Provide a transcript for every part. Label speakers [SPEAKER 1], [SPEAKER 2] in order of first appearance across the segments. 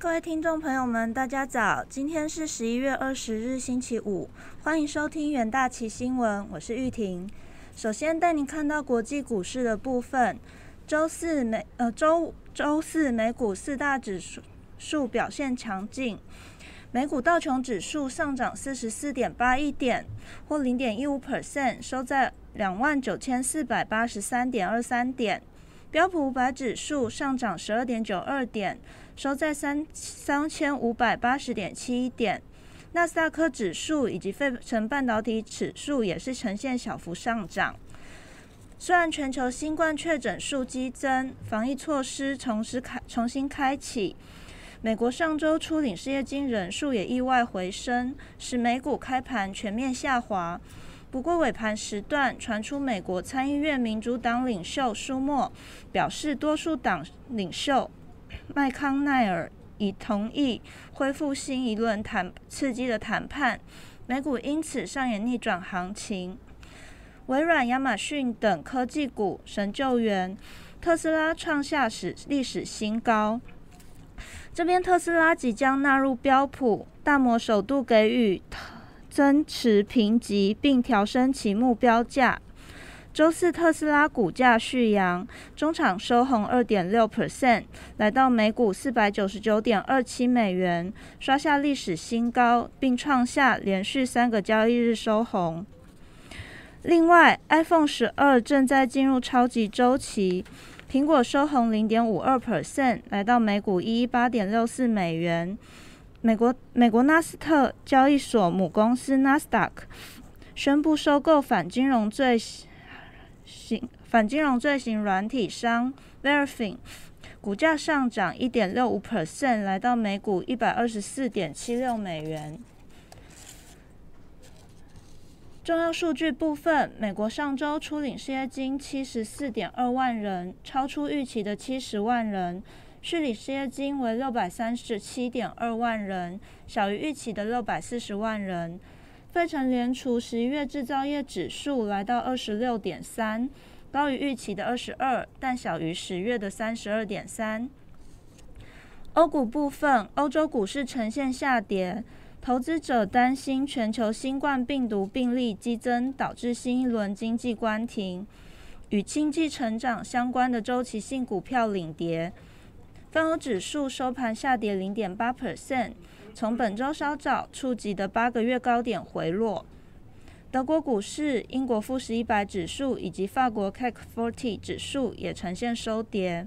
[SPEAKER 1] 各位听众朋友们，大家早！今天是十一月二十日，星期五，欢迎收听元大旗新闻，我是玉婷。首先带您看到国际股市的部分。周四美呃周周四美股四大指数数表现强劲，美股道琼指数上涨四十四点八一点，或零点一五 percent，收在两万九千四百八十三点二三点。标普五百指数上涨十二点九二点，收在三三千五百八十点七一点。纳斯达克指数以及费城半导体指数也是呈现小幅上涨。虽然全球新冠确诊数激增，防疫措施重施开重新开启，美国上周初领失业金人数也意外回升，使美股开盘全面下滑。不过尾盘时段传出，美国参议院民主党领袖舒默表示，多数党领袖麦康奈尔已同意恢复新一轮谈刺激的谈判，美股因此上演逆转行情。微软、亚马逊等科技股神救援，特斯拉创下史历史新高。这边特斯拉即将纳入标普，大摩首度给予。增持评级并调升其目标价。周四特斯拉股价续扬，中场收红二点六 percent，来到每股四百九十九点二七美元，刷下历史新高，并创下连续三个交易日收红。另外，iPhone 十二正在进入超级周期，苹果收红零点五二 percent，来到每股一一八点六四美元。美国美国纳斯特交易所母公司 Nasdaq 宣布收购反金融罪行反金融罪行软体商 Verifin，股价上涨一点六五 percent，来到每股一百二十四点七六美元。重要数据部分，美国上周初领失业金七十四点二万人，超出预期的七十万人。续领失业金为六百三十七点二万人，小于预期的六百四十万人。费城联储十一月制造业指数来到二十六点三，高于预期的二十二，但小于十月的三十二点三。欧股部分，欧洲股市呈现下跌，投资者担心全球新冠病毒病例激增，导致新一轮经济关停，与经济成长相关的周期性股票领跌。泛欧指数收盘下跌零点八 percent，从本周稍早触及的八个月高点回落。德国股市、英国富时一百指数以及法国 CAC 40指数也呈现收跌。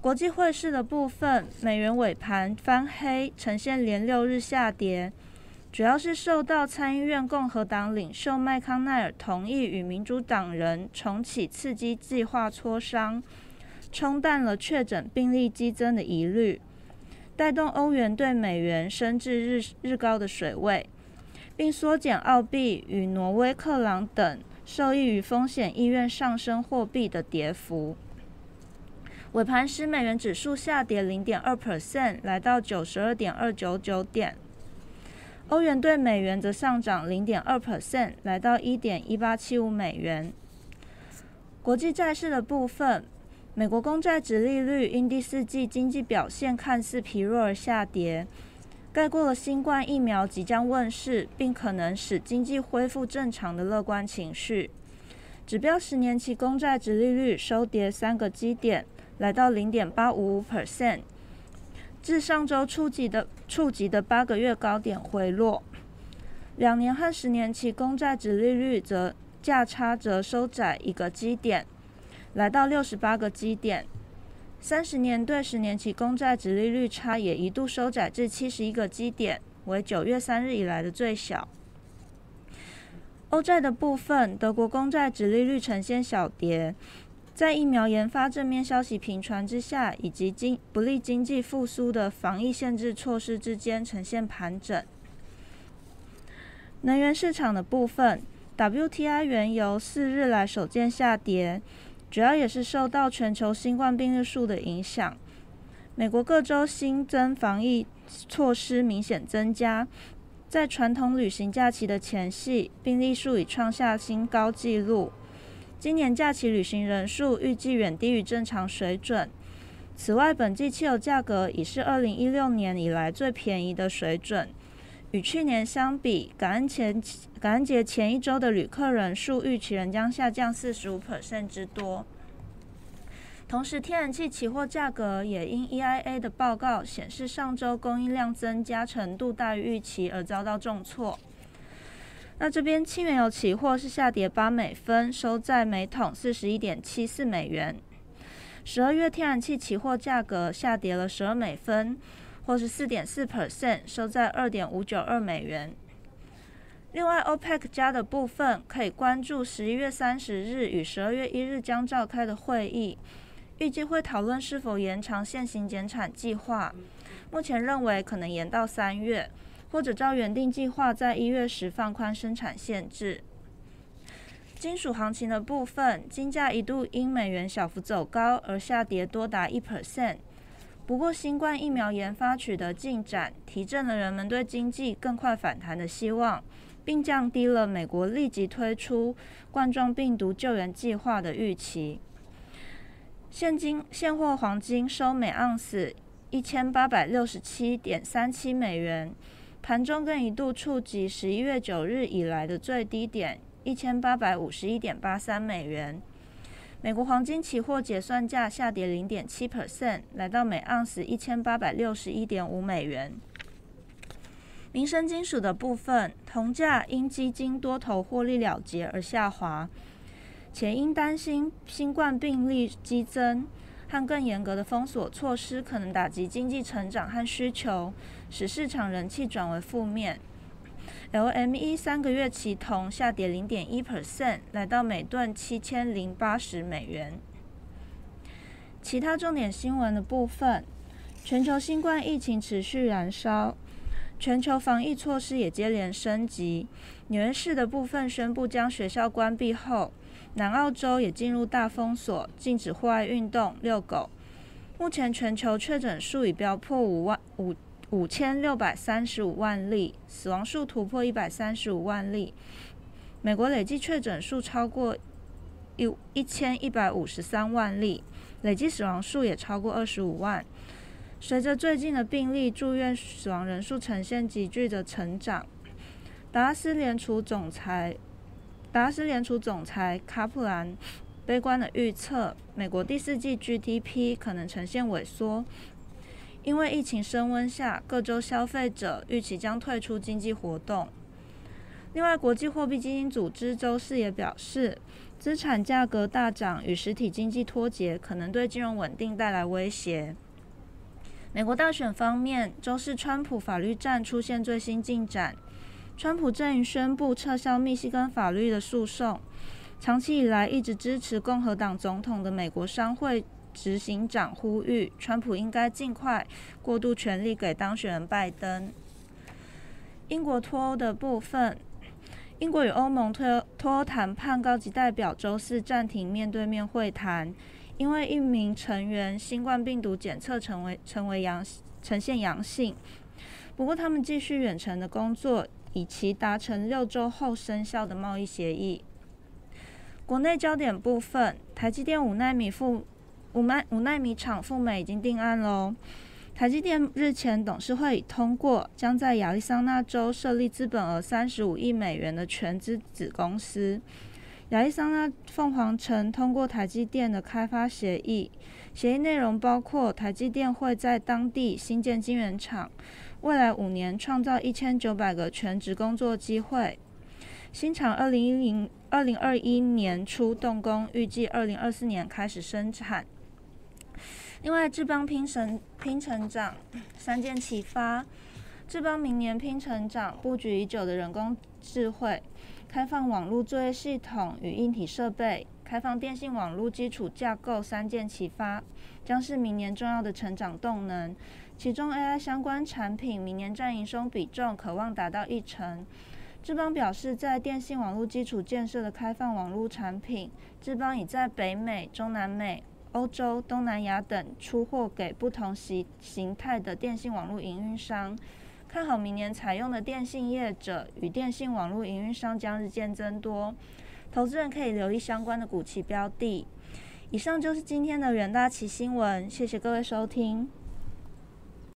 [SPEAKER 1] 国际汇市的部分，美元尾盘翻黑，呈现连六日下跌，主要是受到参议院共和党领袖麦康奈尔同意与民主党人重启刺激计划磋商。冲淡了确诊病例激增的疑虑，带动欧元对美元升至日日高的水位，并缩减澳币与挪威克朗等受益于风险意愿上升货币的跌幅。尾盘时，美元指数下跌零点二 percent，来到九十二点二九九点。欧元对美元则上涨零点二 percent，来到一点一八七五美元。国际债市的部分。美国公债值利率因第四季经济表现看似疲弱而下跌，盖过了新冠疫苗即将问世并可能使经济恢复正常的乐观情绪。指标十年期公债值利率收跌三个基点，来到零点八五五 percent，自上周触及的触及的八个月高点回落。两年和十年期公债值利率则价差则收窄一个基点。来到六十八个基点，三十年对十年期公债直利率差也一度收窄至七十一个基点，为九月三日以来的最小。欧债的部分，德国公债直利率呈现小跌，在疫苗研发正面消息频传之下，以及经不利经济复苏的防疫限制措施之间呈现盘整。能源市场的部分，WTI 原油四日来首见下跌。主要也是受到全球新冠病例数的影响，美国各州新增防疫措施明显增加，在传统旅行假期的前夕，病例数已创下新高纪录。今年假期旅行人数预计远低于正常水准，此外，本季汽油价格已是二零一六年以来最便宜的水准。与去年相比，感恩前感恩节前一周的旅客人数预期仍将下降四十五 percent 之多。同时，天然气期货价格也因 EIA 的报告显示上周供应量增加程度大于预期而遭到重挫。那这边轻原油期货是下跌八美分，收在每桶四十一点七四美元。十二月天然气期货价格下跌了十二美分，或是四点四 percent，收在二点五九二美元。另外，OPEC 加的部分可以关注十一月三十日与十二月一日将召开的会议。预计会讨论是否延长现行减产计划，目前认为可能延到三月，或者照原定计划在一月时放宽生产限制。金属行情的部分，金价一度因美元小幅走高而下跌多达一 percent，不过新冠疫苗研发取得进展，提振了人们对经济更快反弹的希望，并降低了美国立即推出冠状病毒救援计划的预期。现金现货黄金收每盎司一千八百六十七点三七美元，盘中更一度触及十一月九日以来的最低点一千八百五十一点八三美元。美国黄金期货结算价下跌零点七 percent，来到每盎司一千八百六十一点五美元。民生金属的部分，铜价因基金多头获利了结而下滑。且因担心新冠病例激增和更严格的封锁措施可能打击经济成长和需求，使市场人气转为负面。LME 三个月期铜下跌零点一 percent，来到每吨七千零八十美元。其他重点新闻的部分，全球新冠疫情持续燃烧，全球防疫措施也接连升级。纽约市的部分宣布将学校关闭后。南澳洲也进入大封锁，禁止户外运动、遛狗。目前全球确诊数已飙破五万五五千六百三十五万例，死亡数突破一百三十五万例。美国累计确诊数超过一一千一百五十三万例，累计死亡数也超过二十五万。随着最近的病例、住院、死亡人数呈现急剧的成长，达拉斯联储总裁。达拉斯联储总裁卡普兰悲观的预测，美国第四季 GDP 可能呈现萎缩，因为疫情升温下，各州消费者预期将退出经济活动。另外，国际货币基金组织周四也表示，资产价格大涨与实体经济脱节，可能对金融稳定带来威胁。美国大选方面，周四川普法律战出现最新进展。川普阵营宣布撤销密西根法律的诉讼。长期以来一直支持共和党总统的美国商会执行长呼吁，川普应该尽快过渡权力给当选人拜登。英国脱欧的部分，英国与欧盟脱脱欧谈判高级代表周四暂停面对面会谈，因为一名成员新冠病毒检测成为成为阳呈现阳性。不过他们继续远程的工作。以其达成六周后生效的贸易协议。国内焦点部分，台积电五纳米负五纳五纳米厂赴美已经定案喽。台积电日前董事会已通过，将在亚利桑那州设立资本额三十五亿美元的全资子公司亚利桑那凤凰城，通过台积电的开发协议。协议内容包括台积电会在当地新建晶圆厂。未来五年创造一千九百个全职工作机会。新厂二零一零二零二一年初动工，预计二零二四年开始生产。另外，智邦拼成拼成长，三箭齐发。智邦明年拼成长，布局已久的人工智慧、开放网络作业系统与硬体设备、开放电信网络基础架构，三箭齐发，将是明年重要的成长动能。其中 AI 相关产品明年占营收比重可望达到一成。智邦表示，在电信网络基础建设的开放网络产品，智邦已在北美、中南美、欧洲、东南亚等出货给不同形形态的电信网络营运商。看好明年采用的电信业者与电信网络营运商将日渐增多，投资人可以留意相关的股期标的。以上就是今天的远大旗新闻，谢谢各位收听。